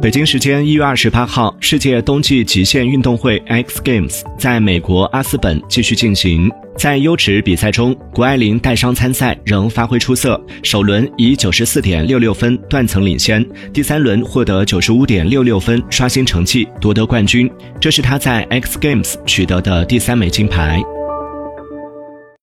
北京时间一月二十八号，世界冬季极限运动会 X Games 在美国阿斯本继续进行。在优质比赛中，谷爱凌带伤参赛仍发挥出色，首轮以九十四点六六分断层领先，第三轮获得九十五点六六分刷新成绩，夺得冠军。这是她在 X Games 取得的第三枚金牌。